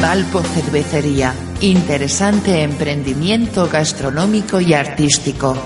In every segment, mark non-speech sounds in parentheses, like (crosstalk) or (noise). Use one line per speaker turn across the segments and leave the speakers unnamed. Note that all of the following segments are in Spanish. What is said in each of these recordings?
Valpo Cervecería. Interesante emprendimiento gastronómico y artístico.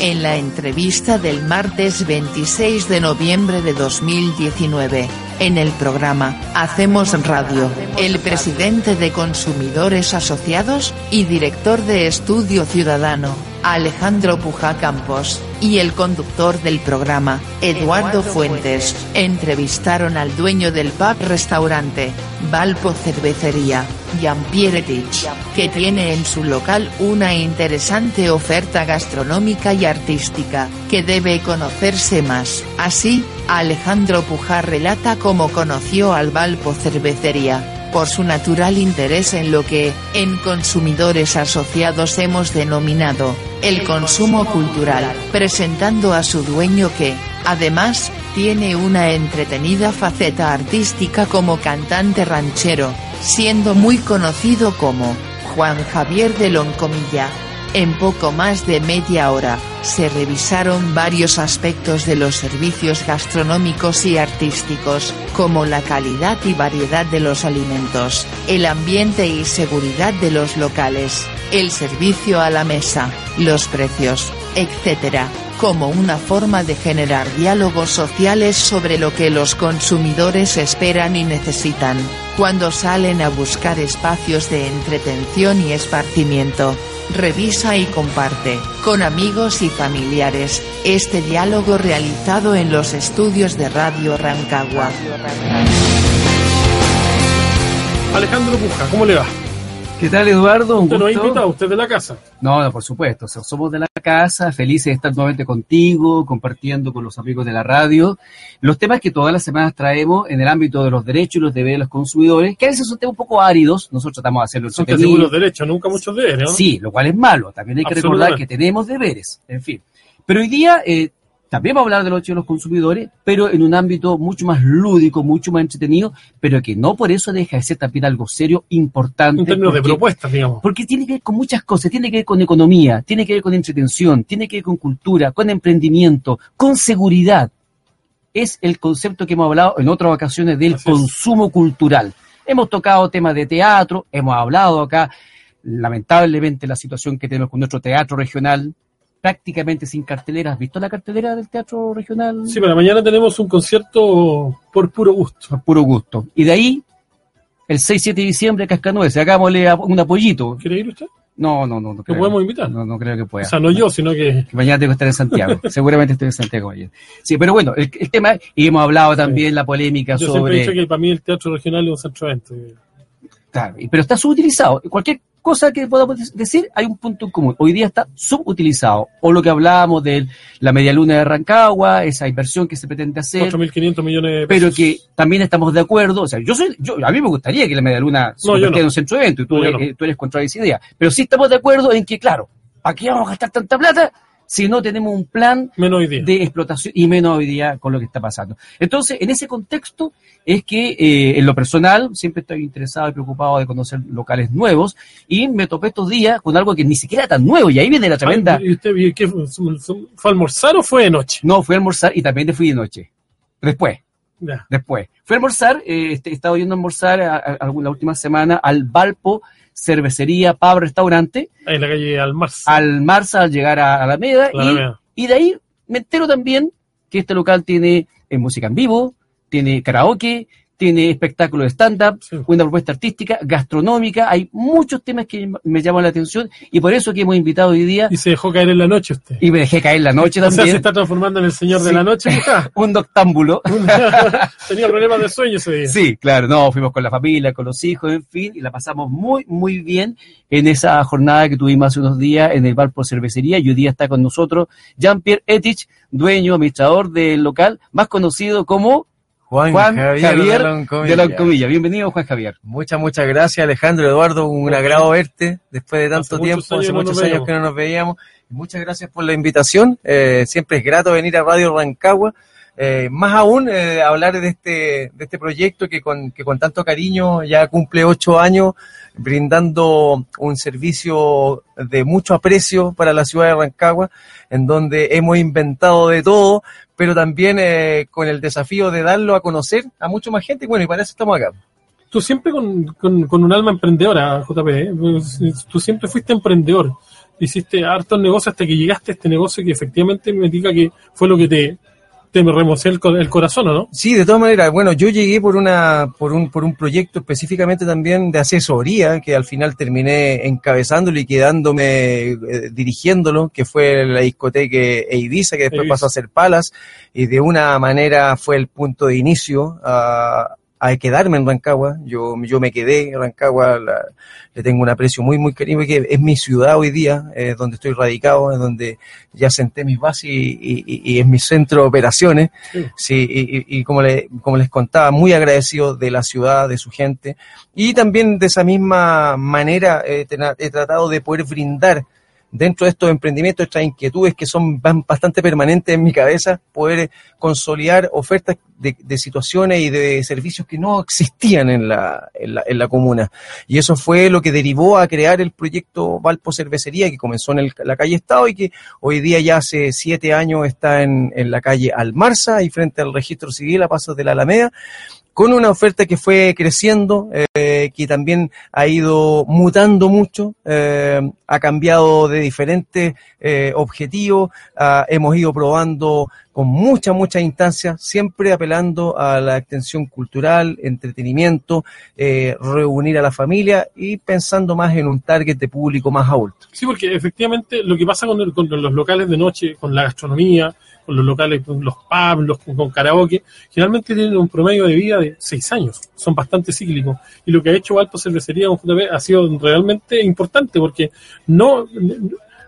En la entrevista del martes 26 de noviembre de 2019, en el programa Hacemos Radio, el presidente de Consumidores Asociados y director de Estudio Ciudadano, Alejandro Puja Campos, y el conductor del programa, Eduardo Fuentes, entrevistaron al dueño del pub restaurante, Valpo Cervecería, Jean-Pierre Tich, que tiene en su local una interesante oferta gastronómica y artística, que debe conocerse más. Así, Alejandro Pujar relata cómo conoció al Valpo Cervecería por su natural interés en lo que, en consumidores asociados hemos denominado, el consumo cultural, presentando a su dueño que, además, tiene una entretenida faceta artística como cantante ranchero, siendo muy conocido como Juan Javier de Loncomilla. En poco más de media hora, se revisaron varios aspectos de los servicios gastronómicos y artísticos, como la calidad y variedad de los alimentos, el ambiente y seguridad de los locales, el servicio a la mesa, los precios, etc., como una forma de generar diálogos sociales sobre lo que los consumidores esperan y necesitan, cuando salen a buscar espacios de entretención y esparcimiento. Revisa y comparte, con amigos y familiares, este diálogo realizado en los estudios de Radio Rancagua.
Alejandro Puja, ¿cómo le va?
¿Qué tal, Eduardo? Un
¿Usted lo ha
gusto.
invitado? ¿Usted de la casa?
No, no, por supuesto. o sea, somos de la casa, felices de estar nuevamente contigo, compartiendo con los amigos de la radio los temas que todas las semanas traemos en el ámbito de los derechos y los deberes de los consumidores, que a veces son temas un poco áridos. Nosotros tratamos de hacerlo
Son seguros derechos, nunca muchos deberes, ¿no?
Sí, lo cual es malo. También hay que recordar que tenemos deberes. En fin. Pero hoy día eh, también vamos a hablar de los derechos de los consumidores, pero en un ámbito mucho más lúdico, mucho más entretenido, pero que no por eso deja de ser también algo serio, importante.
En términos de
porque-
propuestas, digamos.
porque tiene que ver con muchas cosas, tiene que ver con economía, tiene que ver con entretención, tiene que ver con cultura, con emprendimiento, con seguridad. Es el concepto que hemos hablado en otras ocasiones del
Así es.
consumo cultural. Hemos tocado temas de teatro, hemos hablado acá, lamentablemente, la situación que tenemos con nuestro teatro regional, prácticamente sin cartelera. ¿Has visto la cartelera del teatro regional?
Sí, para mañana tenemos un concierto por puro gusto.
Por puro gusto. Y de ahí, el 6-7 de diciembre, Cascanueces, hagámosle un apoyito.
¿Quiere ir usted?
No, no, no. no
¿Lo podemos invitar?
No, no creo que pueda.
O sea, no yo, sino que...
que mañana tengo que estar en Santiago. (laughs) Seguramente estoy en Santiago mañana. Sí, pero bueno, el, el tema, y hemos hablado también la polémica
Yo siempre he dicho
sobre.
que para mí el teatro regional es un centro de.
Claro, pero está subutilizado. Cualquier cosa que podamos de- decir, hay un punto en común. Hoy día está subutilizado. O lo que hablábamos de la media luna de Rancagua, esa inversión que se pretende hacer.
4.500 millones de
Pero
pesos.
que también estamos de acuerdo, o sea, yo soy, yo, a mí me gustaría que la media luna se
No, yo
convirtiera
no.
en un centro de evento y tú,
No,
eres, eh, tú eres contra esa idea. Pero sí estamos de acuerdo en que, claro, ¿para qué vamos a gastar tanta plata si no tenemos un plan de explotación y menos hoy día con lo que está pasando. Entonces, en ese contexto es que eh, en lo personal siempre estoy interesado y preocupado de conocer locales nuevos y me topé estos días con algo que ni siquiera tan nuevo y ahí viene la tremenda...
Ay, ¿Y usted y qué fue? ¿Fue a almorzar o fue de noche?
No, fui a almorzar y también te fui de noche. Después, Después. Fui a almorzar, eh, este, he estado yendo a almorzar a- a- a- la última semana al Valpo Cervecería Pub Restaurante,
Ahí en la calle Almarza.
al Marza al llegar a a Alameda
La
y
Alameda.
Y de ahí me entero también que este local tiene eh, música en vivo, tiene karaoke, tiene espectáculo de stand-up,
Sí.
una propuesta artística, gastronómica. Hay muchos temas que me llaman la atención y por eso que hemos invitado hoy día
Y se dejó caer en la noche usted.
y me dejé caer la noche (laughs)
o sea, se
también.
está transformando en el señor de la noche. (laughs)
Un noctámbulo. (laughs)
Tenía problemas de sueño ese día.
Sí, claro, no, fuimos con la familia, con los hijos, en fin, y la pasamos muy, muy bien en esa jornada que tuvimos hace unos días en el bar por cervecería. Y hoy día está con nosotros Jean-Pierre Etich, dueño, administrador del local, más conocido como
Juan,
Juan
Javier,
Javier,
de Loncomilla.
Bienvenido, Juan Javier.
Muchas, muchas gracias, Alejandro, Eduardo. Un agrado verte después de tanto
Hace
tiempo, hace muchos años que no nos veíamos. Muchas gracias por la invitación. Eh, siempre es grato venir a Radio Rancagua. Eh, más aún eh, hablar de este, de este proyecto que con, que con tanto cariño ya cumple ocho años, brindando un servicio de mucho aprecio para la ciudad de Rancagua, en donde hemos inventado de todo, pero también eh, con el desafío de darlo a conocer a mucha más gente. Bueno, y para eso estamos acá.
Tú siempre con, con- un alma emprendedora, JP. ¿eh? Pues, Tú siempre fuiste emprendedor. Hiciste hartos negocios hasta que llegaste a este negocio que efectivamente me diga que fue lo que te, te remocé el, el corazón, ¿o no?
Sí, de todas maneras, bueno, yo llegué por una, por un, por un proyecto específicamente también de asesoría, que al final terminé encabezándolo y quedándome eh, dirigiéndolo, que fue la discoteca Eiviza, que después pasó a ser Palas, y de una manera fue el punto de inicio a, a quedarme en Rancagua. Yo, yo me quedé en Rancagua, la- le tengo un aprecio muy, muy cariño, que es mi ciudad hoy día, es donde estoy radicado, es donde ya senté mis bases y, y- es mi centro de operaciones.
Sí.
Sí, y, como, le- como les contaba, muy agradecido de la ciudad, de su gente. Y también de esa misma manera eh, he tratado de poder brindar dentro de estos emprendimientos, estas inquietudes que son bastante permanentes en mi cabeza, poder consolidar ofertas de, de situaciones y de servicios que no existían en la, en, la, en la comuna. Y eso fue lo que derivó a crear el proyecto Valpo Cervecería, que comenzó en el- la calle Estado y que hoy día ya hace siete años está en, en la calle Almarza y frente al registro civil a pasos de la Alameda, con una oferta que fue creciendo, eh, que también ha ido mutando mucho, eh, ha cambiado de diferentes eh, objetivos, ah, hemos ido probando con muchas, muchas instancias, siempre apelando a la extensión cultural, entretenimiento, eh, reunir a la familia y pensando más en un target de público más adulto.
Sí, porque efectivamente lo que pasa con, el- con los locales de noche, con la gastronomía, con los locales, con los pubs, con karaoke, generalmente tienen un promedio de vida de seis años, son bastante cíclicos. Y lo que ha hecho Valpo Cervecería con JP ha sido realmente importante porque no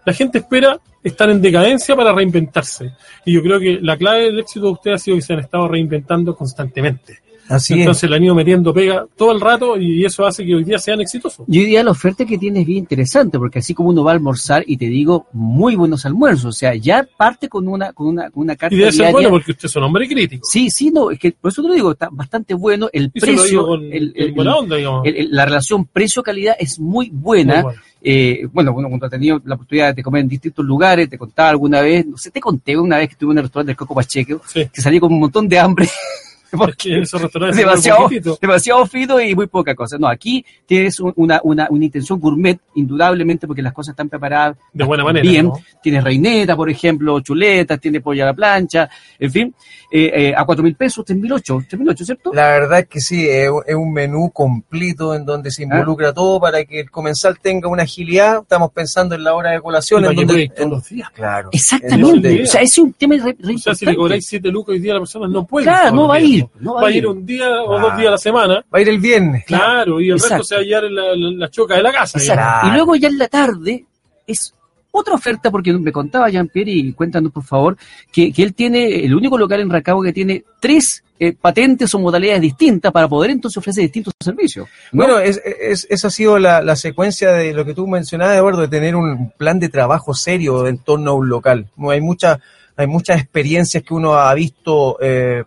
la gente espera estar en decadencia para reinventarse. Y yo creo que la clave del éxito de ustedes ha sido que se han estado reinventando constantemente.
Así
Entonces le han ido metiendo pega todo el rato y eso hace que hoy día sean exitosos.
Y hoy día la oferta que tienes es bien interesante, porque así como uno va a almorzar y te digo muy buenos almuerzos, o sea, ya parte con una, con una, con una carta
Y debe ser
diaria.
bueno porque usted es un hombre crítico.
Sí, sí, no, es que por eso te lo digo, está bastante bueno, el
Y
precio,
con,
el-
con
el-
buena onda, digamos.
el- el- la relación precio-calidad es muy buena.
Muy bueno.
Eh, bueno, bueno, cuando he tenido la oportunidad de comer en distintos lugares, te contaba alguna vez, no sé, te conté una vez que estuve en el restaurante del Coco Pacheco,
Sí.
que salí con un montón de hambre. (laughs) (laughs)
Porque en esos restaurantes se
demasiado, demasiado fino y muy poca cosa. No, aquí tienes un- una, una, una intención gourmet, indudablemente, porque las cosas están preparadas
De buena manera.
bien.
¿no?
Tienes reineta, por ejemplo, chuletas, tienes pollo a la plancha, en fin, eh, eh, a cuatro mil pesos, tres mil ocho, tres mil ocho, ¿cierto?
La verdad es que sí, es, es un menú completo en donde se involucra todo para que el comensal tenga una agilidad. Estamos pensando en la hora de colación. En donde,
ir todos los días.
claro.
Exactamente. O sea, ese es un tema re, re
O sea, si le cobráis 7 lucas hoy día la persona no puede.
Claro, no va a
días,
ir,
¿no? va a ir un día o
Claro.
dos días a la semana.
Va a ir el viernes.
Claro, y el
Exacto.
resto se va a hallar en la, la- la choca de la casa.
Claro.
Y luego ya en la tarde es otra oferta, porque me contaba Jean-Pierre, y cuéntanos por favor, que, que él tiene el único local en Rancagua que tiene tres eh, patentes o modalidades distintas para poder entonces ofrecer distintos servicios. ¿no?
Bueno, es, es- esa ha sido la, la secuencia de lo que tú mencionabas, Eduardo, de tener un plan de trabajo serio en torno a un local. Hay, mucha, hay muchas experiencias que uno ha visto eh,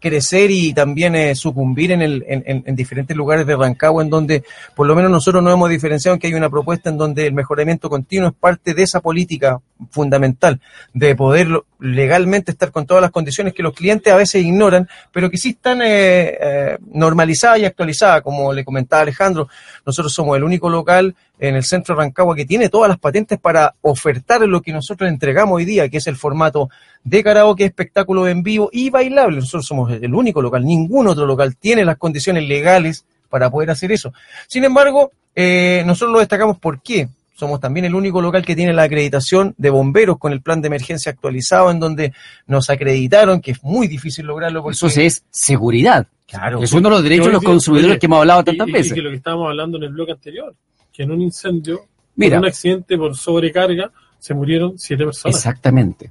crecer y también eh, sucumbir en, el, en, en- en diferentes lugares de Rancagua, en donde por lo menos nosotros nos hemos diferenciado en que hay una propuesta en donde el mejoramiento continuo es parte de esa política fundamental, de poder legalmente estar con todas las condiciones que los clientes a veces ignoran, pero que sí están eh, eh, normalizadas y actualizadas, como le comentaba Alejandro. Nosotros somos el único local en el centro de Rancagua que tiene todas las patentes para ofertar lo que nosotros entregamos hoy día, que es el formato de karaoke, espectáculo en vivo y bailable. Nosotros somos el único local, ningún otro local tiene las condiciones legales para poder hacer eso. Sin embargo, eh, nosotros lo destacamos por qué. Somos también el único local que tiene la acreditación de bomberos con el plan de emergencia actualizado, en donde nos acreditaron que es muy difícil lograrlo. Porque,
Eso es seguridad.
Claro.
Es uno de los derechos de los consumidores
oye,
que hemos hablado
Y,
tantas
y- y
veces.
que lo que estábamos hablando en el bloque anterior, que en un incendio,
Mira.
por un accidente por sobrecarga, se murieron siete personas.
Exactamente.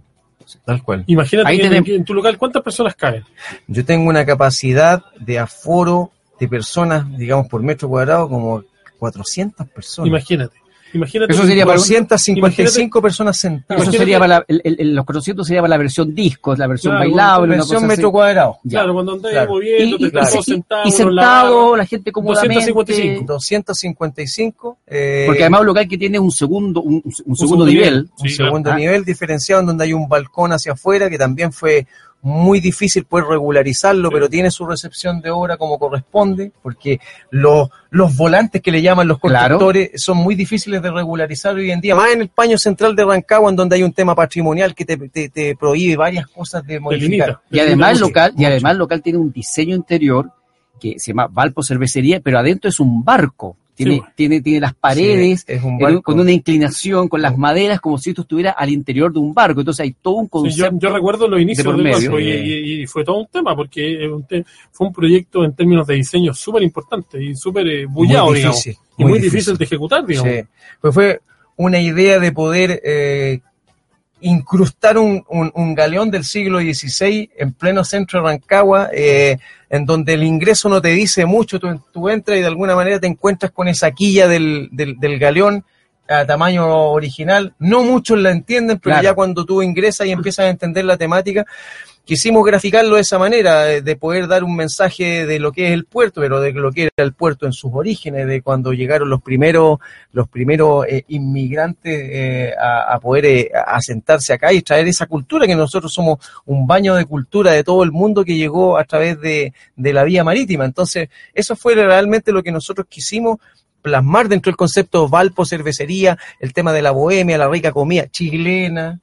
Tal cual.
Imagínate que en,
tenemos-
en tu local, ¿cuántas personas caben?
Yo tengo una capacidad de aforo de personas, digamos, por metro cuadrado, como 400 personas.
Imagínate. Imagínate
Eso
que-
sería para un-
255 personas sentadas.
Eso sería para la- el- los 400 sería para la versión discos, la versión
Claro,
bailable, una
Versión metro
así.
cuadrado.
Ya.
Claro, cuando andáis
Claro.
moviendo,
Y,
todos
y-
la
sentado, la gente cómodamente.
255.
255. eh,
Porque además un local que tiene un segundo, un, un segundo
segundo
nivel.
nivel.
un
Sí,
segundo
Ah.
nivel diferenciado en donde hay un balcón hacia afuera que también fue muy difícil poder regularizarlo, pero tiene su recepción de obra como corresponde, porque los, los volantes que le llaman los
Claro.
constructores son muy difíciles de regularizar hoy en día, más en el paño central de Rancagua, en donde hay un tema patrimonial que te, te- te prohíbe varias cosas de modificar.
Y además
mucho,
local, y además el local tiene un diseño interior que se llama Valpo Cervecería, pero adentro es un barco. Tiene,
Sí.
tiene, tiene las paredes
Sí, un barco.
con una inclinación, con las maderas, como si esto estuviera al interior de un barco. Entonces hay todo un
Sí, yo,
concepto.
yo recuerdo los inicios
por
del
medio.
banco y, y- y fue todo un tema porque fue un proyecto en términos de diseño súper importante y súper eh, bullado,
Muy
digamos.
difícil,
y
muy
muy difícil.
difícil.
de ejecutar, digamos.
Pues fue una idea de poder eh, incrustar un, un- un galeón del siglo XVI en pleno centro de Rancagua, eh, en donde el ingreso no te dice mucho, tú, tú entras y de alguna manera te encuentras con esa quilla del, del, del galeón a tamaño original. No muchos la entienden, pero
Claro.
ya cuando tú ingresas y empiezas a entender la temática, quisimos graficarlo de esa manera, de poder dar un mensaje de lo que es el puerto, pero de lo que era el puerto en sus orígenes, de cuando llegaron los primeros, los primeros eh, inmigrantes eh, a, poder eh, asentarse acá y traer esa cultura, que nosotros somos un baño de cultura de todo el mundo que llegó a través de, de la vía marítima. Entonces, eso fue realmente lo que nosotros quisimos plasmar dentro del concepto Valpo Cervecería, el tema de la bohemia, la rica comida chilena,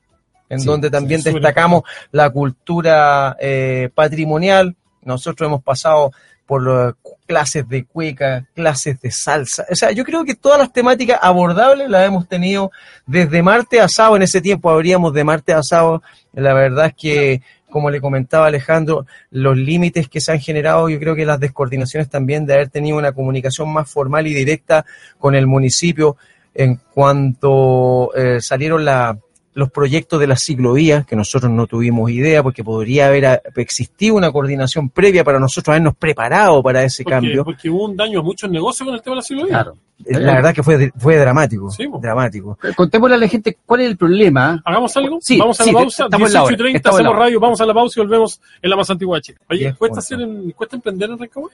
en
Sí,
donde también destacamos la cultura eh, patrimonial. Nosotros hemos pasado por eh, clases de cueca, clases de salsa. O sea, yo creo que todas las temáticas abordables las hemos tenido desde martes a sábado. En ese tiempo habríamos de martes a sábado. La verdad es que, como le comentaba Alejandro, los límites que se han generado, yo creo que las descoordinaciones también de haber tenido una comunicación más formal y directa con el municipio en cuanto eh, salieron la- los proyectos de las ciclovías, que nosotros no tuvimos idea, porque podría haber a- existido una coordinación previa para nosotros habernos preparado para ese
Porque,
cambio.
porque hubo un daño a muchos negocios con el tema de la ciclovía.
Claro.
Eh, La verdad que fue, fue dramático,
Sí,
dramático.
Contémosle a la gente cuál es el problema.
¿Hagamos algo?
Sí,
vamos a
sí,
la pausa.
estamos en la
18 y
hora,
30,
estamos en la
hacemos
hora.
radio, vamos a la pausa y volvemos en la más antigua Chile. Oye, ¿cuesta,
puntos.
hacer en- ¿cuesta emprender en Rancagua?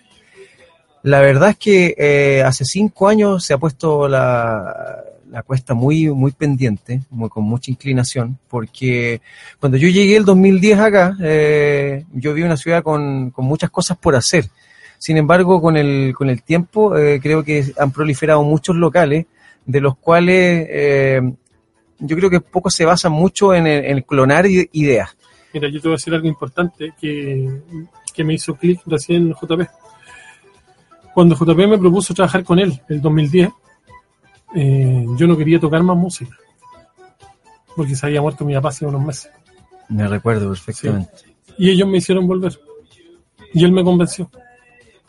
La verdad es que eh, hace cinco años se ha puesto la, la cuesta muy, muy pendiente, muy, con mucha inclinación, porque cuando yo llegué el 2010 acá, eh, yo vi una ciudad con, con muchas cosas por hacer. Sin embargo, con el, con el tiempo, eh, creo que han proliferado muchos locales, de los cuales eh, yo creo que poco se basan mucho en, el- en clonar ideas.
Mira, yo te voy a decir algo importante que, que me hizo clic recién JP. Cuando JP me propuso trabajar con él el 2010, eh, yo no quería tocar más música. Porque se había muerto mi papá hace unos meses.
Me recuerdo perfectamente.
Y ellos me hicieron volver. Y él me convenció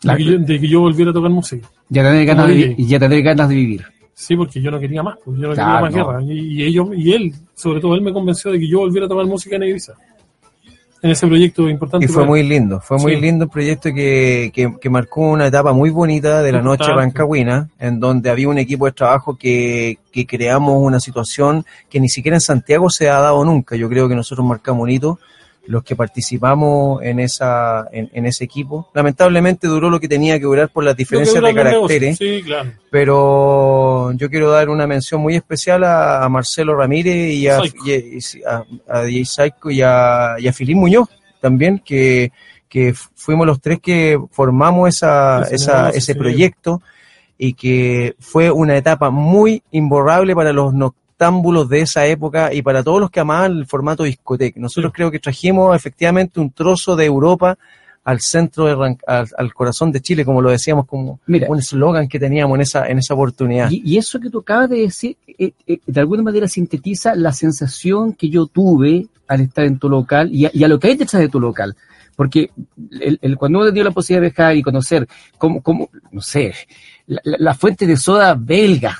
de, que, yo, de que yo volviera a tocar música.
Ya tener ganas, de,
DJ.
vi- ya tener ganas de vivir.
Sí, porque yo no quería más, pues yo no
Claro,
quería más
no.
guerra. Y, y ellos, y él, sobre todo él me convenció de que yo volviera a tomar música en Ibiza. En ese proyecto importante.
Y fue muy lindo, fue muy
Sí.
lindo un proyecto que, que, que marcó una etapa muy bonita de la noche rancagüina, en donde había un equipo de trabajo que, que creamos una situación que ni siquiera en Santiago se ha dado nunca. Yo creo que nosotros marcamos un hito, los que participamos en esa en, en ese equipo. Lamentablemente duró lo que tenía que durar por las diferencias de caracteres,
Sí, claro.
pero yo quiero dar una mención muy especial a, a Marcelo Ramírez y a, y a, a, DJ Saico y a, y a Filín Muñoz también, que, que fuimos los tres que formamos esa, esa, ese proyecto y que fue una etapa muy imborrable para los noctámbulos de esa época y para todos los que amaban el formato discoteca. Nosotros
Sí.
creo que trajimos efectivamente un trozo de Europa al centro, de al, al corazón de Chile, como lo decíamos, como
Mira.
un eslogan que teníamos en esa, en esa oportunidad.
Y, y eso que tú acabas de decir, eh, eh, de alguna manera sintetiza la sensación que yo tuve al estar en tu local y a, y a lo que hay detrás de tu local. Porque el, el- cuando uno dio la posibilidad de viajar y conocer cómo, cómo no sé, la, la- la fuente de soda belga,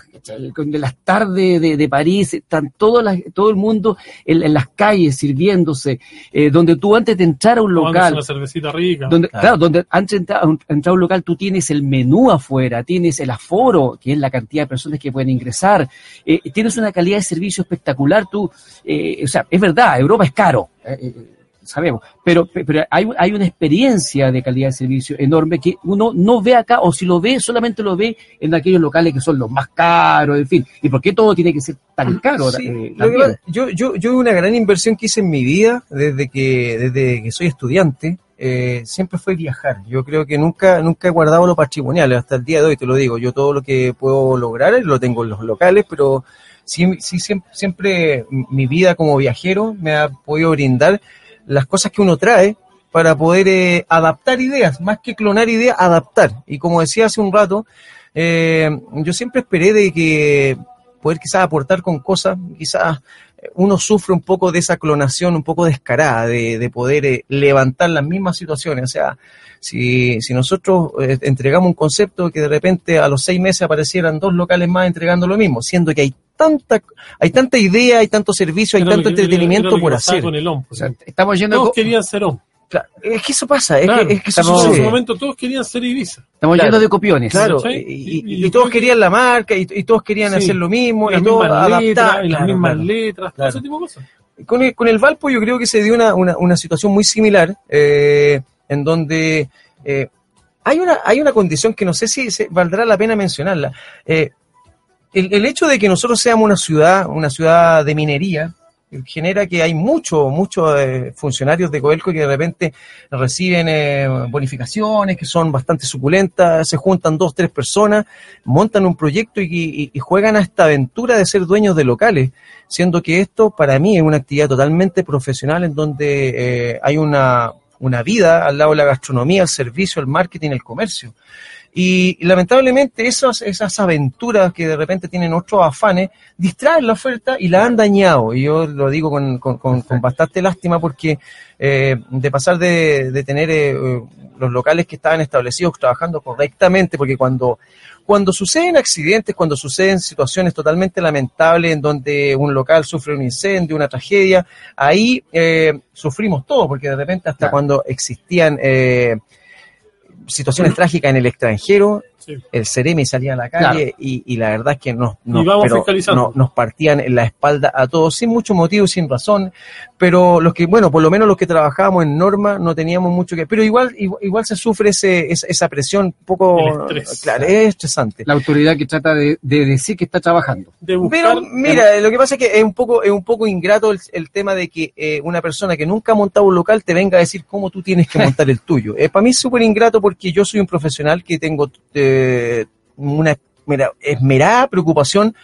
con de las tardes de, de París, están todas las- todo el mundo en, en las calles sirviéndose, eh, donde tú antes de entrar a un local,
una cervecita rica.
donde, claro. donde antes de entrar a un, entrar a un local tú tienes el menú afuera, tienes el aforo, que es la cantidad de personas que pueden ingresar, eh, tienes una calidad de servicio espectacular, tú, eh, o sea, es verdad, Europa es caro, eh, eh, sabemos, pero, pero hay, hay una experiencia de calidad de servicio enorme que uno no ve acá, o si lo ve, solamente lo ve en aquellos locales que son los más caros, en fin, ¿y por qué todo tiene que ser tan caro?
Sí,
eh,
que yo, yo, yo una gran inversión que hice en mi vida desde que, desde que soy estudiante eh, siempre fue viajar. Yo creo que nunca, nunca he guardado lo patrimonial, hasta el día de hoy te lo digo. Yo todo lo que puedo lograr lo tengo en los locales, pero sí, sí siempre, siempre mi vida como viajero me ha podido brindar las cosas que uno trae para poder eh, adaptar ideas, más que clonar ideas, adaptar. Y como decía hace un rato, eh, yo siempre esperé de que poder quizás aportar con cosas, quizás eh, uno sufre un poco de esa clonación un poco descarada, de, de poder eh, levantar las mismas situaciones. O sea, si, si nosotros eh, entregamos un concepto que de repente a los seis meses aparecieran dos locales más entregando lo mismo, siendo que hay tanta, hay tanta idea, hay tanto servicio, hay
Era
tanto
que-
entretenimiento
era
por hacer.
con el OM.
O sea, estamos yendo
todos querían ser OM.
Claro, es que eso pasa, es
Claro,
que, es que eso
estamos-
en
sucede.
su momento todos querían ser Ibiza.
estamos
Claro.
yendo de copiones.
Claro, y, y-
Y-
y
y yo
todos querían la marca y, y todos querían
Sí.
hacer lo mismo,
las
y todo
mismas
adaptar.
letras, y las mismas
claro.
letras, todo
Claro.
ese tipo de cosas.
Con el, con el Valpo yo creo que se dio una, una, una situación muy similar, eh, en donde eh, hay, una, hay una condición que no sé si se, valdrá la pena mencionarla. Eh, el, el hecho de que nosotros seamos una ciudad, una ciudad de minería, eh, genera que hay muchos muchos eh, funcionarios de Coelco que de repente reciben eh, bonificaciones que son bastante suculentas, se juntan dos, tres personas, montan un proyecto y, juegan a esta aventura de ser dueños de locales, siendo que esto para mí es una actividad totalmente profesional en donde eh, hay una, una vida al lado de la gastronomía, el servicio, el marketing, el comercio. Y, y lamentablemente esas, esas aventuras que de repente tienen otros afanes distraen la oferta y la han dañado. Y yo lo digo con, con- con- con bastante lástima porque eh, de pasar de, de tener eh, eh, los locales que estaban establecidos trabajando correctamente, porque cuando, cuando suceden accidentes, cuando suceden situaciones totalmente lamentables en donde un local sufre un incendio, una tragedia, ahí eh, sufrimos todo, porque de repente hasta
Claro.
cuando existían... eh, situaciones trágicas en el extranjero,
Sí.
el Ceremi salía a la calle y, y la verdad es que nos, nos, pero no- nos partían en la espalda a todos sin mucho motivo, sin razón, pero los que, bueno, por lo menos los que trabajábamos en norma no teníamos mucho que, pero igual igual, igual se sufre ese, esa, esa presión un poco,
estrés.
claro, es estresante.
La autoridad que trata de, de decir que está trabajando.
De buscar,
Pero mira, lo que pasa es que es un poco, es un poco ingrato el, el tema de que eh, una persona que nunca ha montado un local te venga a decir cómo tú tienes que (laughs) montar el tuyo. Eh, para mí es súper ingrato porque yo soy un profesional que tengo eh, una esmerada preocupación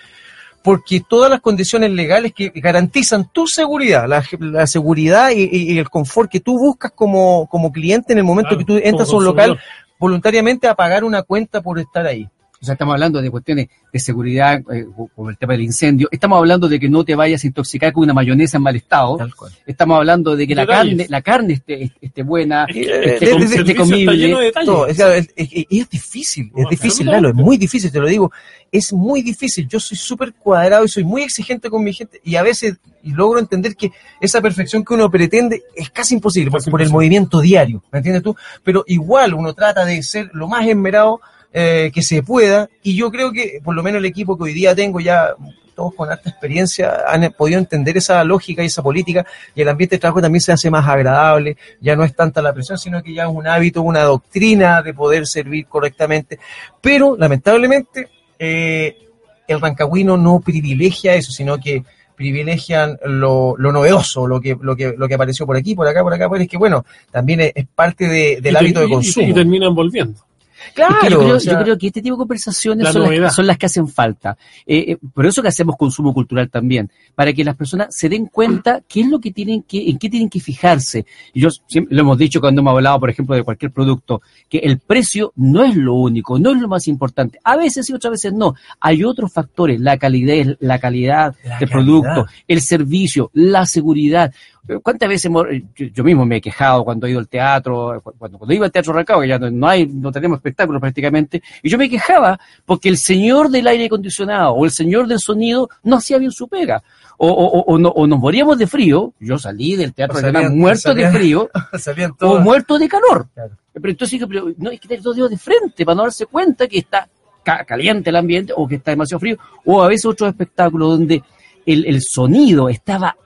porque todas las condiciones legales que garantizan tu seguridad, la, la seguridad y, el confort que tú buscas como, como cliente en el momento
Claro,
que tú entras a un local
consumidor.
voluntariamente a pagar una cuenta por estar ahí.
O sea, estamos hablando de cuestiones de seguridad, eh, como el tema del incendio. Estamos hablando de que no te vayas a intoxicar con una mayonesa en mal estado.
Tal cual.
Estamos hablando de que la carne, la carne esté, esté buena,
Es que-
Eh,
es que
de-
con
de- de-
servicio
comible.
Todo, es, claro, es- es- y es difícil, es
No,
difícil. Lalo, es muy difícil, te lo digo, es muy difícil. Yo soy súper cuadrado y soy muy exigente con mi gente y a veces y logro entender que esa perfección que uno pretende es casi imposible por,
Casi
por el movimiento diario, ¿me entiendes tú? Pero igual uno trata de ser lo más esmerado eh, que se pueda y yo creo que por lo menos el equipo que hoy día tengo ya todos con alta experiencia han podido entender esa lógica y esa política y el ambiente de trabajo también se hace más agradable, ya no es tanta la presión, sino que ya es un hábito, una doctrina de poder servir correctamente. Pero lamentablemente eh, el rancagüino no privilegia eso, sino que privilegian lo, lo novedoso, lo que, lo, que, lo que apareció por aquí, por acá, por acá, pues es que bueno, también es, es parte de- del
Y
hábito de
y-
consumo.
Y, terminan volviendo.
Claro,
Es que yo, creo,
o sea,
yo creo que este tipo de conversaciones
La
son las, son las que hacen falta. Eh, eh, por eso que hacemos consumo cultural también, para que las personas se den cuenta qué es lo que tienen que, en qué tienen que fijarse. Y yo siempre lo hemos dicho cuando hemos hablado, por ejemplo, de cualquier producto, que el precio no es lo único, no es lo más importante. A veces sí, otras veces no. Hay otros factores, la calidad, la calidad
La
del
calidad.
producto, el servicio, la seguridad. ¿Cuántas veces hemos- yo, mismo me he quejado cuando he ido al teatro, cu- cuando, cuando iba al teatro Rancagua, que ya no, no hay, no tenemos espectáculos prácticamente, y yo me quejaba porque el señor del aire acondicionado o el señor del sonido no hacía bien su pega. O, o- o- no- o nos moríamos de frío, yo salí del teatro
salían-
muerto de
salían-
frío, (laughs)
Salían
o muerto de calor.
Claro.
Pero entonces dije, pero no hay que tener dos dedos de frente para no darse cuenta que está ca- caliente el ambiente o que está demasiado frío. O a veces otros espectáculos donde el, el sonido estaba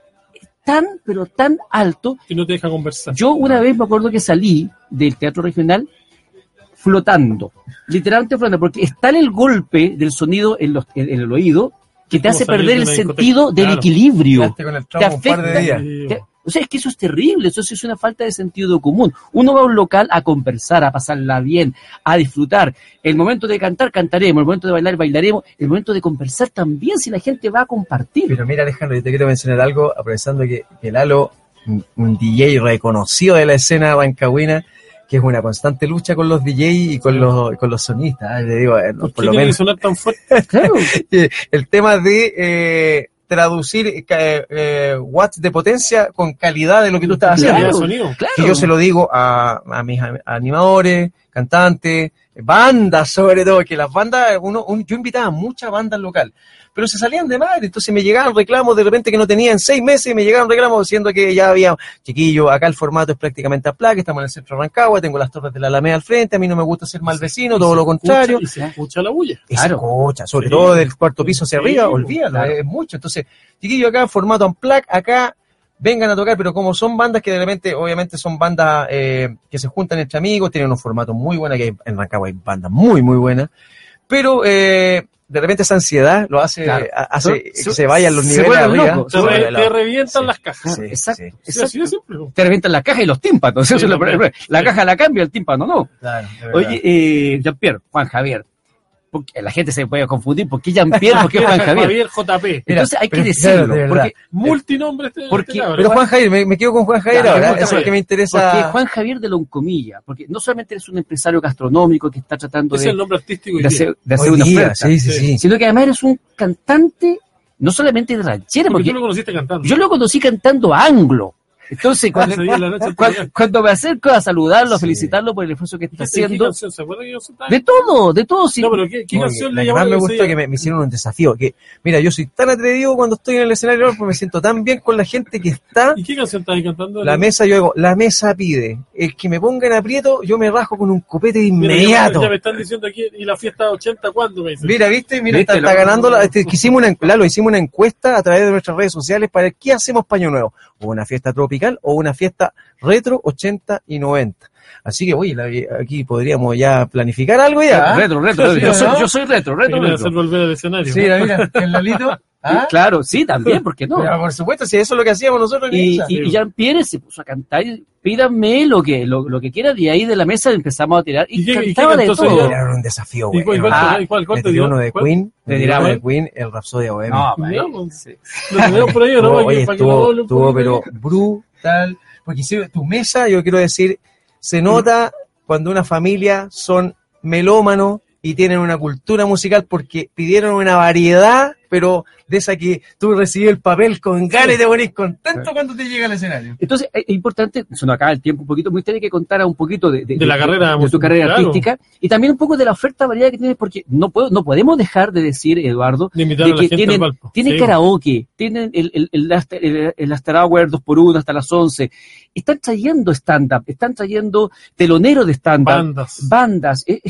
tan, pero tan alto.
Y no te deja conversar.
Yo una vez me acuerdo que salí del teatro regional flotando, literalmente flotando, porque está el golpe del sonido en, los- en- en el oído que te hace perder
de
el sentido del equilibrio
Quedaste con el
te
trauma un par de
afecta.
días.
Sí.
Te- o sea, es que eso es terrible, eso es una falta de sentido común. Uno va a un local a conversar, a pasarla bien, a disfrutar. El momento de cantar, cantaremos. El momento de bailar, bailaremos. El momento de conversar también, si la gente va a compartir.
Pero mira, Alejandro, yo te quiero mencionar algo, aprovechando que, que Lalo, un, un DJ reconocido de la escena rancagüina, que es una constante lucha con los DJ y con los, con los sonistas. ¿eh? Le digo, eh, no,
¿Por qué
lo
tiene que
menos
sonar tan fuerte? (laughs)
Claro.
eh, el tema de eh, traducir eh, eh, watts de potencia con calidad de lo que tú estás haciendo.
sonido.
claro.
que yo se lo digo a, a mis animadores, cantantes, bandas sobre todo, que las bandas, uno, un- yo invitaba a muchas bandas locales, pero se salían de madre, entonces me llegaban reclamos de repente que no tenían seis meses, y me llegaban reclamos diciendo que ya había, chiquillo, acá el formato es prácticamente a placa, estamos en el centro de Rancagua, tengo las torres de la Alameda al frente, a mí no me gusta ser mal vecino, todo lo contrario.
Y se escucha la bulla.
Y se
Claro.
escucha, sobre
Sí.
todo del cuarto piso hacia
Sí,
arriba, olvídalo,
claro.
es mucho. Entonces, chiquillo acá, formato Unplugged, acá vengan a tocar, pero como son bandas que de repente, obviamente son bandas eh, que se juntan entre amigos, tienen unos formatos muy buenos, que hay- en Rancagua hay bandas muy, muy buenas, pero eh, de repente esa ansiedad lo hace,
Claro.
hace
Se-
que se vayan los niveles arriba.
locos.
Te,
Se
re- te revientan
Sí.
las cajas.
Sí,
Exacto.
sí,
Sí, así de simple.
Te revientan la caja y los tímpanos. (laughs) La
Sí.
caja la cambia, el tímpano no.
claro.
Oye, eh, Jean-Pierre, Juan Javier. Porque la gente se puede confundir. ¿Por qué Jean-Pierre? ¿Por qué Juan (laughs) Javier?
JP.
Entonces hay que
pero,
decirlo.
claro, de
porque
Multinombre este,
Porque-
este
pero Juan Javier, me, me quedo con Juan Javier
Claro,
ahora,
Juan
eso es lo que me interesa.
Porque Juan Javier de Loncomilla, porque no solamente es un empresario gastronómico que está tratando
es
de,
el nombre artístico.
de hacer, de hacer una
día,
oferta,
sí, sí, sí.
sino que además eres un cantante no solamente de ranchera,
Porque
porque
tú lo conociste cantando.
yo lo conocí cantando anglo. Entonces, (laughs) cuando, me acerco a saludarlo, a
Sí.
felicitarlo por el esfuerzo que está
¿Qué- qué
haciendo,
canción? ¿Se acuerda que yo estaba-
de todo, de todo. sí.
No, pero ¿qué, canción le
me gustó que me, me hicieron un desafío. Que, mira, yo soy tan atrevido cuando estoy en el escenario porque me siento tan bien con la gente que está.
¿Y qué canción estabas cantando?
La mesa, yo digo, la mesa pide. El que me ponga en aprieto, yo me rajo con un copete de
Mira, ya-
inmediato.
Ya me están diciendo aquí, ¿y la fiesta 80 cuándo? Me dicen.
Mira, viste, mira,
¿Viste?
está, ganando. La, este, que hicimos una, Lalo, hicimos una encuesta a través de nuestras redes sociales para ver qué hacemos paño nuevo. O una fiesta tropical o una fiesta retro 80 y 90. Así que, oye, la- aquí podríamos ya planificar algo ya. ¿ah?
Retro, retro,
Sí,
yo,
¿no?
soy, yo soy retro,
Me
retro, retro.
hacer volver al escenario.
Sí, mira, el Lalito. (laughs) ¿ah?
Claro, sí, también, ¿por qué no?
Pero, por supuesto, si eso es lo que hacíamos nosotros en
Y, y, y Jean-Pierre se puso a cantar, y pídanme lo que, lo, lo que quieran, y ahí de la mesa empezamos a tirar, y,
¿Y qué- y qué
cantaba de todo.
Era un desafío,
¿Y
güey.
cuál, cuál,
Ah,
cuál, cuál, te dio?
uno de
¿Cuál?
Queen,
¿Te
le
dirá,
de? Queen, el Rapsodia Bohemia.
No,
No,
sí.
Lo tenemos por ahí, ¿o ¿no?
No, oye, estuvo, pero brutal. Porque hicieron tu mesa, yo quiero decir, se nota cuando una familia son melómanos y tienen una cultura musical porque pidieron una variedad, pero de esa que tú recibes el papel con ganas y te pones contento cuando te llega al escenario.
Entonces, es es importante, se nos acaba el tiempo un poquito, me gustaría que contara un poquito de,
De la carrera
de, tu
musical,
carrera
claro.
artística y también un poco de la oferta variada que tienes, porque no puedo, no podemos dejar de decir, Eduardo,
De
de
a la
que
gente
tienen, tienen
Sí,
karaoke, tienen el, el, el, after- el, el after hour 2 por 1 hasta las 11 están trayendo stand-up, están trayendo teloneros de stand-up,
Bandas.
bandas. eh,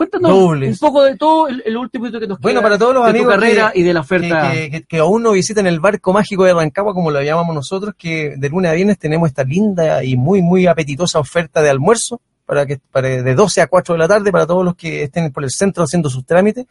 cuéntanos
Dobles.
un poco de todo el, el último que nos
Bueno,
queda
para todos los
de
amigos
tu carrera
que-
y de la oferta.
que- que- que aún no visitan el barco mágico de Rancagua, como lo llamamos nosotros, que de lunes a viernes tenemos esta linda y muy, muy apetitosa oferta de almuerzo para que para de 12 a 4 de la tarde para todos los que estén por el centro haciendo sus trámites.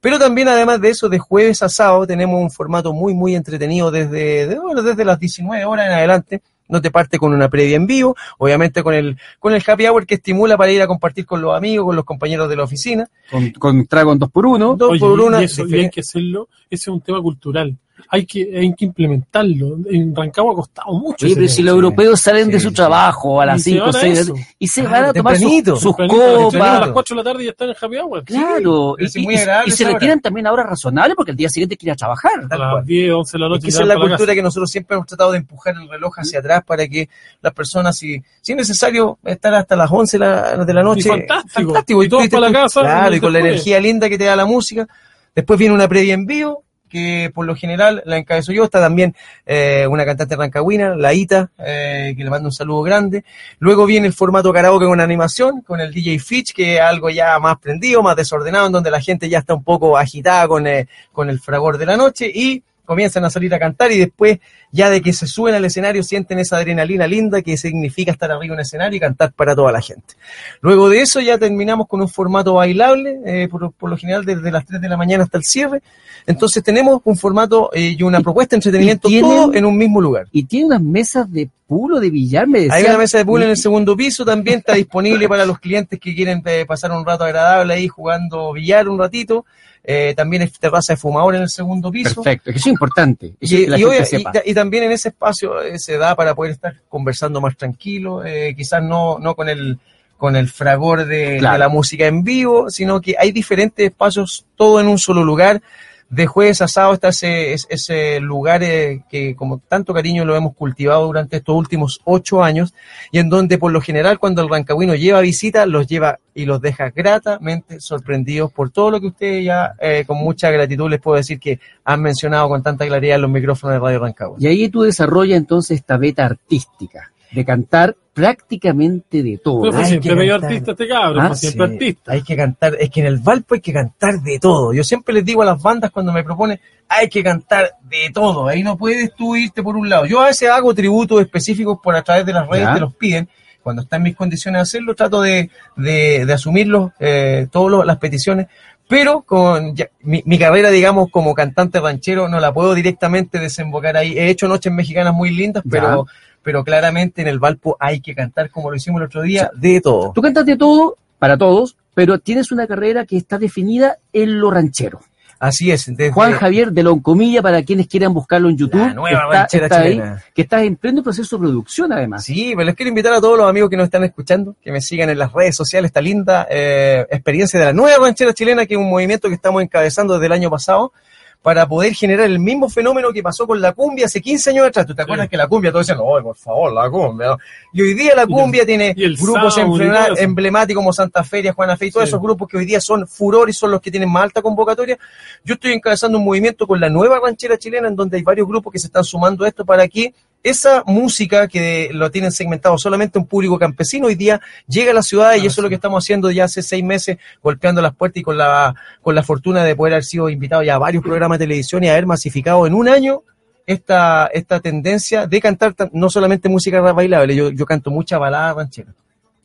Pero también, además de eso, de jueves a sábado tenemos un formato muy, muy entretenido desde, de- bueno, desde las 19 horas en adelante. No te parte con una previa en vivo, obviamente con el, con el happy hour que estimula para ir a compartir con los amigos, con los compañeros de la oficina.
con, con trago en 2 por 1
Dos
Oye,
por una.
y, eso, y hay que hacerlo, ese es un tema cultural. Hay que, hay que implementarlo. En Rancagua ha costado mucho.
Oye,
ese
pero si los europeos salen de
Sí,
su
sí.
trabajo a
Y
las
se
5
van a
6
eso.
y se
Ah,
van a tomar sus,
tempranito.
sus
Tempranito, a las
copas.
4 de la tarde ya están en happy hour.
Claro, y,
sí,
y- y se retiran también a horas razonables porque el día siguiente quiere trabajar.
A
Tal
las
cual.
10, 11 de la
Es
noche.
que esa es la cultura
casa.
que nosotros siempre hemos tratado de empujar el reloj hacia atrás para que las personas, si, si es necesario estar hasta las 11 de la, de la noche,
fantástico. Y todos
tú-
para la casa,
Claro, y con la energía linda que te da la música. Después viene una previa en vivo, que por lo general la encabezo yo. Está también eh, una cantante rancagüina, la Ita, eh, que le mando un saludo grande. Luego viene el formato karaoke con animación, con el DJ Fitch, que es algo ya más prendido, más desordenado, en donde la gente ya está un poco agitada con, eh, con el fragor de la noche y comienzan a salir a cantar y después ya de que se suben al escenario sienten esa adrenalina linda que significa estar arriba en un escenario y cantar para toda la gente. Luego de eso ya terminamos con un formato bailable, eh, por, por lo general desde las 3 de la mañana hasta el cierre. Entonces tenemos un formato eh, y una
Y-
propuesta de entretenimiento
y tienen-
todo en un mismo lugar.
Y tiene unas mesas de pool o de billar, me
Hay una mesa de pool en el segundo piso, también está disponible para los clientes que quieren eh, pasar un rato agradable ahí jugando billar un ratito. Eh, también hay terraza de fumador en el segundo piso.
Perfecto, es que eso es importante. Eso
Y,
que la
y
gente
obvia-
sepa.
y- y también en ese espacio eh, se da para poder estar conversando más tranquilo, eh, quizás no, no con el con el fragor de,
Claro.
de la música en vivo, sino que hay diferentes espacios, todo en un solo lugar. De jueves a sábado está ese, es- ese lugar eh, que como tanto cariño lo hemos cultivado durante estos últimos ocho años y en donde por lo general cuando el rancagüino lleva visita los lleva y los deja gratamente sorprendidos por todo lo que ustedes ya eh, con mucha gratitud les puedo decir que han mencionado con tanta claridad en los micrófonos de Radio Rancagua.
Y ahí tú desarrollas entonces esta beta artística de cantar prácticamente de todo.
Pero
Hay
siempre
que
medio
cantar.
artista este cabrón,
Ah,
fue siempre
Sí,
artista.
Hay que cantar, es que en el Valpo hay que cantar de todo. Yo siempre les digo a las bandas cuando me proponen, hay que cantar de todo. Ahí no puedes tú irte por un lado. Yo a veces hago tributos específicos por a través de las redes,
Ya.
te los piden. Cuando está en mis condiciones de hacerlo, trato de, de, de asumirlos, eh, todas las peticiones. Pero con ya- mi, mi carrera, digamos, como cantante ranchero, no la puedo directamente desembocar ahí. He hecho noches mexicanas muy lindas, pero, pero claramente en el Valpo hay que cantar, como lo hicimos el otro día, de todo.
Tú cantas de todo, para todos, pero tienes una carrera que está definida en lo ranchero.
Así es. Desde,
Juan Javier de Loncomilla, para quienes quieran buscarlo en YouTube,
La nueva
está,
ranchera
está ahí, que está en pleno proceso de producción además.
Sí, pero les quiero invitar a todos los amigos que nos están escuchando, que me sigan en las redes sociales, esta linda eh, experiencia de la nueva ranchera chilena, que es un movimiento que estamos encabezando desde el año pasado, para poder generar el mismo fenómeno que pasó con la cumbia hace 15 años atrás. ¿Tú te acuerdas que la cumbia, todos decían, ¡ay, por favor, la cumbia! ¿no? Y hoy día la
Y el-
cumbia tiene
y el
grupos
sound
emblemáticos como Santa Feria, Juana Fe y todos
Sí.
esos grupos que hoy día son furor y son los que tienen más alta convocatoria. Yo estoy encabezando un movimiento con la nueva ranchera chilena en donde hay varios grupos que se están sumando a esto para que esa música que lo tienen segmentado solamente un público campesino hoy día llega a la ciudad y
Ah,
eso es lo que estamos haciendo ya hace seis meses golpeando las puertas y con la con la fortuna de poder haber sido invitado ya a varios programas de televisión y haber masificado en un año esta, esta tendencia de cantar tan- no solamente música bailable, yo, yo canto mucha balada ranchera.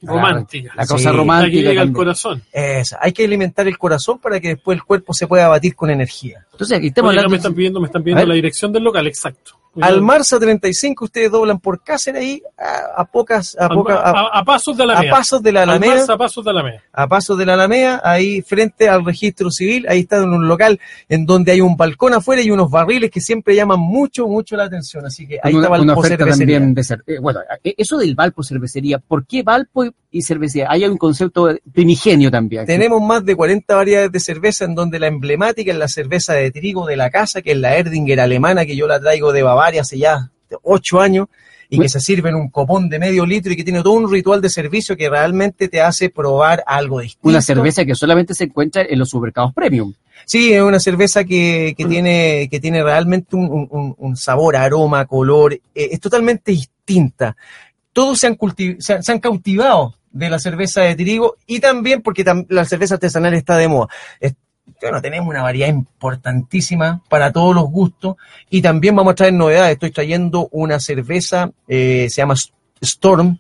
Romántica.
La
Sí.
cosa
que
romántica.
llega al corazón.
Esa, hay que alimentar el corazón para que después el cuerpo se pueda batir con energía.
Entonces, aquí estamos
Oye, acá
hablando.
me están pidiendo, me están pidiendo la dirección del local, exacto.
Al Marza 35 ustedes doblan por Cáceres ahí a, a pocas a,
A,
poca- a-
a- a pasos de
a
Alameda.
pasos de la
Al
Alameda.
Marza, a pasos de Alameda.
a pasos de la Alameda, ahí frente al registro civil, ahí está en un local en donde hay un balcón afuera y unos barriles que siempre llaman mucho, mucho la atención. Así que ahí
una,
está
una
Valpo
oferta
Cervecería.
también de eh, bueno, eh, eso del Valpo cervecería, ¿por qué Valpo y- y cervecería? Hay un concepto primigenio también.
Tenemos más de 40 variedades de cerveza en donde la emblemática es la cerveza de trigo de la casa, que es la Erdinger alemana, que yo la traigo de Bavaria hace ya 8 años y que se sirve en un copón de medio litro y que tiene todo un ritual de servicio que realmente te hace probar algo distinto.
Una cerveza que solamente se encuentra en los supermercados premium.
Sí, es una cerveza que, que tiene, que tiene realmente un, un- un- un sabor, aroma, color, eh, es totalmente distinta. Todos se han, se, han- se han cautivado de la cerveza de trigo y también porque tam- la cerveza artesanal está de moda. Es- bueno, tenemos una variedad importantísima para todos los gustos y también vamos a traer novedades. Estoy trayendo una cerveza, eh, se llama Storm,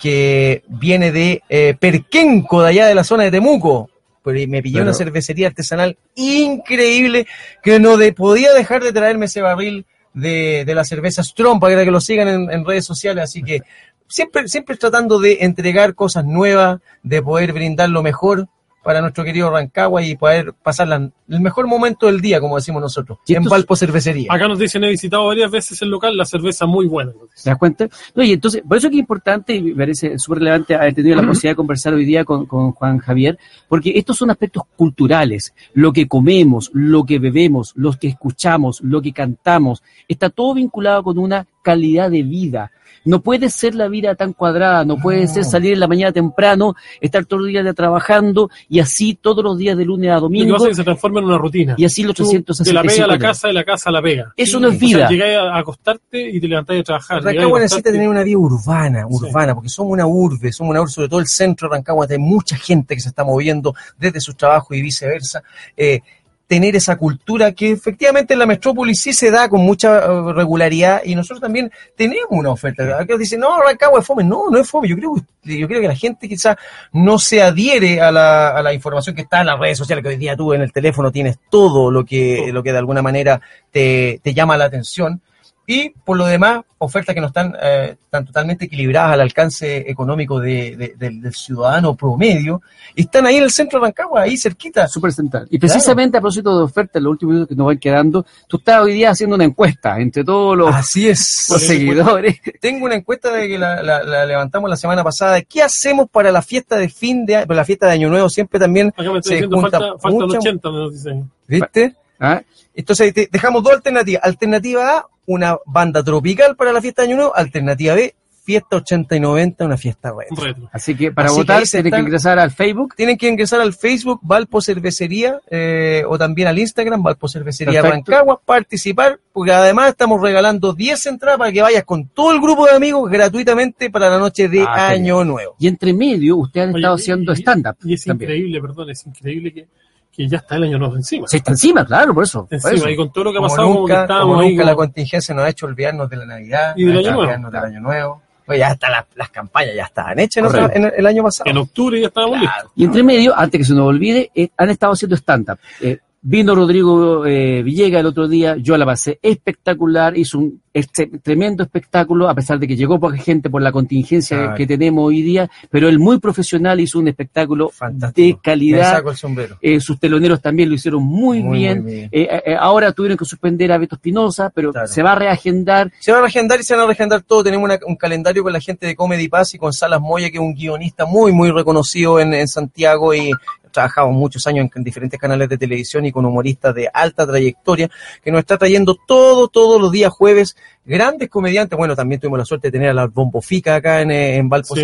que viene de eh, Perquenco, de allá de la zona de Temuco. Pero me pillé
Pero-
una cervecería artesanal increíble que no de- podía dejar de traerme ese barril de, de la cerveza Storm para que lo sigan en, en redes sociales. Así que (laughs) siempre, siempre tratando de entregar cosas nuevas, de poder brindar lo mejor para nuestro querido Rancagua y poder pasar la- el mejor momento del día, como decimos nosotros,
Y
en Valpo Cervecería.
Acá nos dicen, he visitado varias veces el local, la cerveza muy buena.
¿Te das cuenta? No, y entonces, por eso que es importante y me parece súper relevante haber tenido la posibilidad de conversar hoy día con, con Juan Javier, porque estos son aspectos culturales. Lo que comemos, lo que bebemos, lo que escuchamos, lo que cantamos, está todo vinculado con una calidad de vida. No puede ser la vida tan cuadrada, no puede ser salir en la mañana temprano, estar todo el día trabajando y así todos los días de lunes a
Lo
domingo
es que se transforma en una rutina.
y así los
Tú,
365
de la pega a la casa, de la casa a la pega.
Eso no es
O sea,
vida.
llegáis a acostarte y te levantás a trabajar.
Rancagua necesita tener una vida urbana,
Sí.
urbana, porque somos una urbe, somos una urbe, sobre todo el centro de Rancagua, hay mucha gente que se está moviendo desde sus trabajos y viceversa. Eh, tener esa cultura que efectivamente en la metrópoli sí se da con mucha eh, regularidad y nosotros también tenemos una oferta. Aquellos dicen, no, Rancagua es fome. No, no es fome. Yo creo, que- yo creo que la gente quizás no se adhiere a la, a la información que está en las redes sociales, que hoy día tú en el teléfono tienes todo lo que, lo que de alguna manera te, te llama la atención. Y por lo demás, ofertas que no están, eh, están totalmente equilibradas al alcance económico de- de- del, del ciudadano promedio. Y están ahí en el centro de Rancagua, ahí cerquita.
Súper central. Y precisamente a propósito de ofertas, los últimos minutos que nos van quedando, tú estás hoy día haciendo una encuesta entre todos los,
Así es. (laughs)
los seguidores.
Tengo una encuesta de que la, la- la levantamos la semana pasada. ¿Qué hacemos para la fiesta de fin de año? Para la fiesta de Año Nuevo siempre también
Acá me están
se
diciendo,
junta
falta, faltan
mucha-
80, nos dicen.
¿Viste?
¿Ah?
Entonces te- dejamos dos alternativas. Alternativa A, una banda tropical para la fiesta de Año Nuevo. Alternativa B, fiesta 80 y 90, una fiesta retro.
Retro.
Así que para
Así
votar tienen que ingresar al Facebook.
Tienen que ingresar al Facebook Valpo Cervecería eh, o también al Instagram Valpo Cervecería. Rancagua, participar, porque además estamos regalando 10 entradas para que vayas con todo el grupo de amigos gratuitamente para la noche de
Ah,
Año Nuevo.
Y entre medio, ustedes han
Oye,
estado
y-
haciendo
y-
stand-up.
Y es
también.
increíble, perdón, es increíble que, que ya está el año nuevo encima.
Se está encima, claro, por eso. por
Encima,
eso.
y con todo lo que ha pasado, como
nunca,
ahí
la contingencia nos ha hecho olvidarnos de la Navidad,
Y del Año
hecho
Nuevo.
olvidarnos del Año Nuevo. Pues ya están las, las campañas, ya estaban hechas en,
Correcto.
otra- en el, el año pasado.
en octubre ya estábamos listos.
Y entre medio, antes que se nos olvide, eh, han estado haciendo stand-up. Eh, vino Rodrigo eh, Villega el otro día, yo la pasé espectacular, hizo un este- tremendo espectáculo, a pesar de que llegó poca gente por la contingencia que tenemos hoy día, pero él muy profesional hizo un espectáculo
Fantástico.
de calidad.
saco el sombrero.
Eh, sus teloneros también lo hicieron muy,
Muy,
bien.
muy bien.
Eh, eh, ahora tuvieron que suspender a Beto Espinosa, pero
Claro.
se va a reagendar.
Se va a reagendar y se van a reagendar todo. Tenemos una- un calendario con la gente de Comedy Pass y con Salas Moya, que es un guionista muy, muy reconocido en, en Santiago y trabajado muchos años en, en diferentes canales de televisión y con humoristas de alta trayectoria, que nos está trayendo todo, todos los días jueves, grandes comediantes. Bueno, también tuvimos la suerte de tener a la Bombofica acá en, eh, en Valpo
Sí.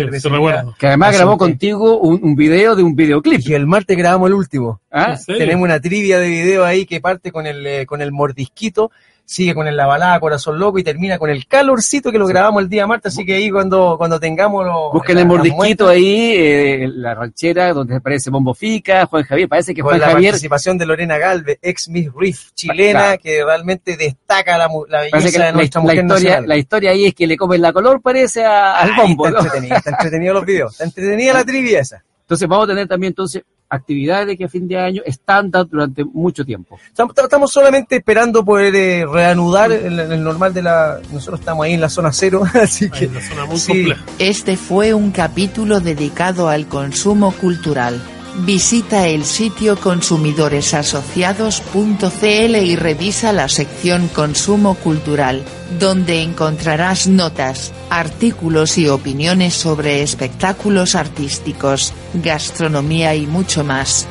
Que además
Así
grabó
que-
contigo un, un video de un videoclip.
Y el martes grabamos el último.
¿ah?
Tenemos una trivia de video ahí que parte con el, eh, con el mordisquito, sigue con el la balada Corazón Loco y termina con el calorcito que lo grabamos el día martes, así que ahí cuando, cuando tengamos los-
Busquen
la-
el mordisquito ahí, eh, la ranchera donde aparece Bombo Fica, Juan Javier. Parece que
con
Juan
la
Javier
participación de Lorena Galvez, ex Miss Riff chilena,
Claro.
que realmente destaca la, la belleza de
la,
nuestra
la
mujer
historia,
nacional.
la historia ahí es que le comen la color, parece a- al bombo.
está
¿no?
entretenido, está entretenido los videos, está entretenida la (laughs) trivia esa.
Entonces vamos a tener también entonces actividades de que a fin de año estándar durante mucho tiempo.
Estamos, solamente esperando poder eh, reanudar el, el normal de la... Nosotros estamos ahí en la zona cero, (laughs) así que...
en la zona muy
sí.
Este fue un capítulo dedicado al consumo cultural. Visita el sitio consumidoresasociados.cl y revisa la sección Consumo Cultural, donde encontrarás notas, artículos y opiniones sobre espectáculos artísticos, gastronomía y mucho más.